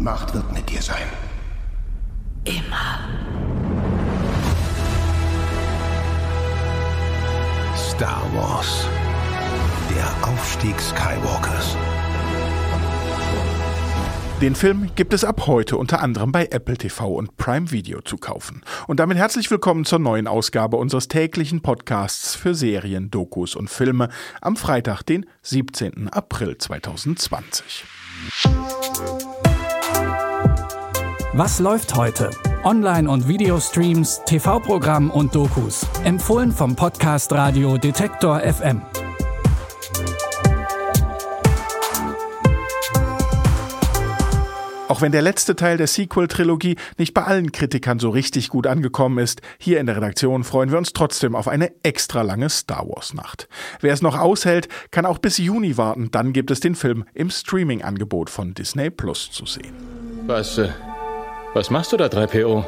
Die Macht wird mit dir sein. Immer. Star Wars. Der Aufstieg Skywalkers. Den Film gibt es ab heute unter anderem bei Apple TV und Prime Video zu kaufen. Und damit herzlich willkommen zur neuen Ausgabe unseres täglichen Podcasts für Serien, Dokus und Filme am Freitag, den 17. April 2020. Was läuft heute? Online- und Videostreams, TV-Programm und Dokus. Empfohlen vom Podcast Radio Detektor FM. Auch wenn der letzte Teil der Sequel-Trilogie nicht bei allen Kritikern so richtig gut angekommen ist, hier in der Redaktion freuen wir uns trotzdem auf eine extra lange Star Wars-Nacht. Wer es noch aushält, kann auch bis Juni warten, dann gibt es den Film im Streaming-Angebot von Disney Plus zu sehen. Was, äh, was machst du da, 3PO?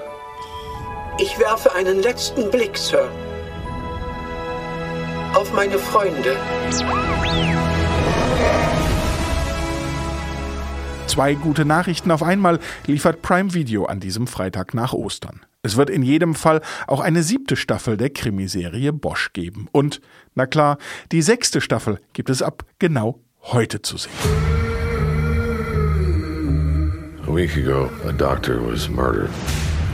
Ich werfe einen letzten Blick, Sir. Auf meine Freunde. Zwei gute Nachrichten auf einmal liefert Prime Video an diesem Freitag nach Ostern. Es wird in jedem Fall auch eine siebte Staffel der Krimiserie Bosch geben. Und, na klar, die sechste Staffel gibt es ab genau heute zu sehen. A week ago, a doctor was murdered.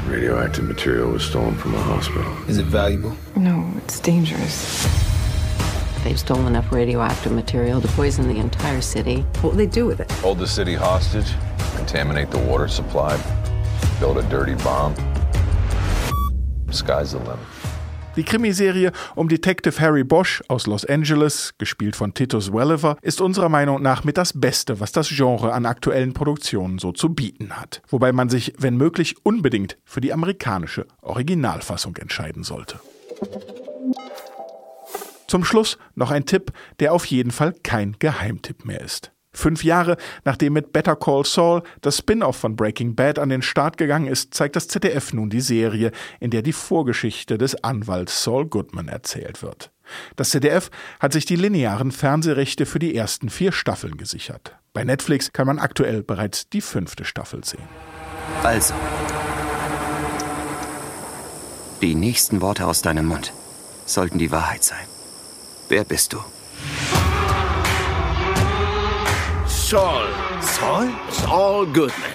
Radioactive material was stolen from a hospital. Is it valuable? No, it's dangerous. They've stolen enough radioactive material to poison the entire city. What will they do with it? Hold the city hostage, contaminate the water supply, build a dirty bomb. Sky's the limit. Die Krimiserie um Detective Harry Bosch aus Los Angeles, gespielt von Titus Welliver, ist unserer Meinung nach mit das Beste, was das Genre an aktuellen Produktionen so zu bieten hat. Wobei man sich, wenn möglich, unbedingt für die amerikanische Originalfassung entscheiden sollte. Zum Schluss noch ein Tipp, der auf jeden Fall kein Geheimtipp mehr ist. Fünf Jahre nachdem mit Better Call Saul das Spin-off von Breaking Bad an den Start gegangen ist, zeigt das ZDF nun die Serie, in der die Vorgeschichte des Anwalts Saul Goodman erzählt wird. Das ZDF hat sich die linearen Fernsehrechte für die ersten vier Staffeln gesichert. Bei Netflix kann man aktuell bereits die fünfte Staffel sehen. Also, die nächsten Worte aus deinem Mund sollten die Wahrheit sein. Wer bist du? Saul. Saul? Saul Goodman.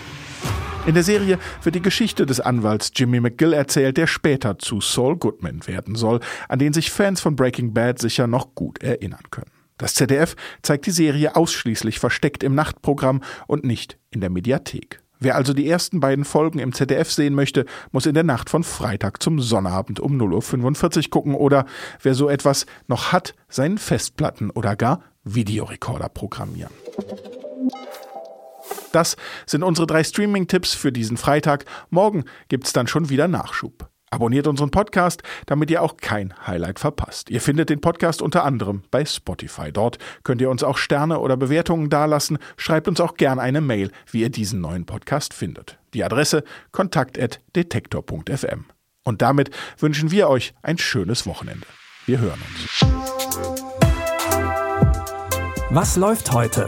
In der Serie wird die Geschichte des Anwalts Jimmy McGill erzählt, der später zu Saul Goodman werden soll, an den sich Fans von Breaking Bad sicher noch gut erinnern können. Das ZDF zeigt die Serie ausschließlich versteckt im Nachtprogramm und nicht in der Mediathek. Wer also die ersten beiden Folgen im ZDF sehen möchte, muss in der Nacht von Freitag zum Sonnabend um 0.45 Uhr gucken oder wer so etwas noch hat, seinen Festplatten oder gar Videorekorder programmieren. Das sind unsere drei Streaming-Tipps für diesen Freitag. Morgen gibt's dann schon wieder Nachschub. Abonniert unseren Podcast, damit ihr auch kein Highlight verpasst. Ihr findet den Podcast unter anderem bei Spotify. Dort könnt ihr uns auch Sterne oder Bewertungen dalassen. Schreibt uns auch gern eine Mail, wie ihr diesen neuen Podcast findet. Die Adresse kontakt.detektor.fm. Und damit wünschen wir euch ein schönes Wochenende. Wir hören uns. Was läuft heute?